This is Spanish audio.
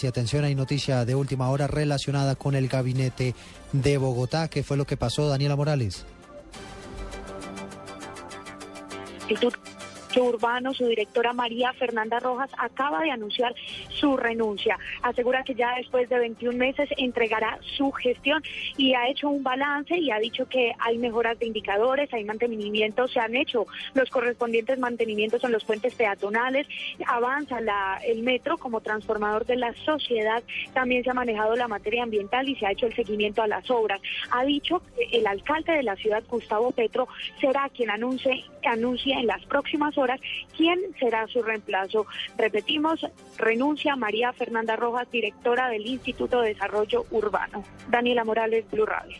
Y atención, hay noticia de última hora relacionada con el gabinete de Bogotá. ¿Qué fue lo que pasó, Daniela Morales? Urbano, su directora María Fernanda Rojas, acaba de anunciar su renuncia. Asegura que ya después de 21 meses entregará su gestión y ha hecho un balance y ha dicho que hay mejoras de indicadores, hay mantenimientos, se han hecho los correspondientes mantenimientos en los puentes peatonales, avanza el metro como transformador de la sociedad, también se ha manejado la materia ambiental y se ha hecho el seguimiento a las obras. Ha dicho que el alcalde de la ciudad, Gustavo Petro, será quien anuncie, anuncie en las próximas horas quién será su reemplazo. Repetimos, renuncia María Fernanda Rojas, directora del Instituto de Desarrollo Urbano. Daniela Morales, Blue Radio.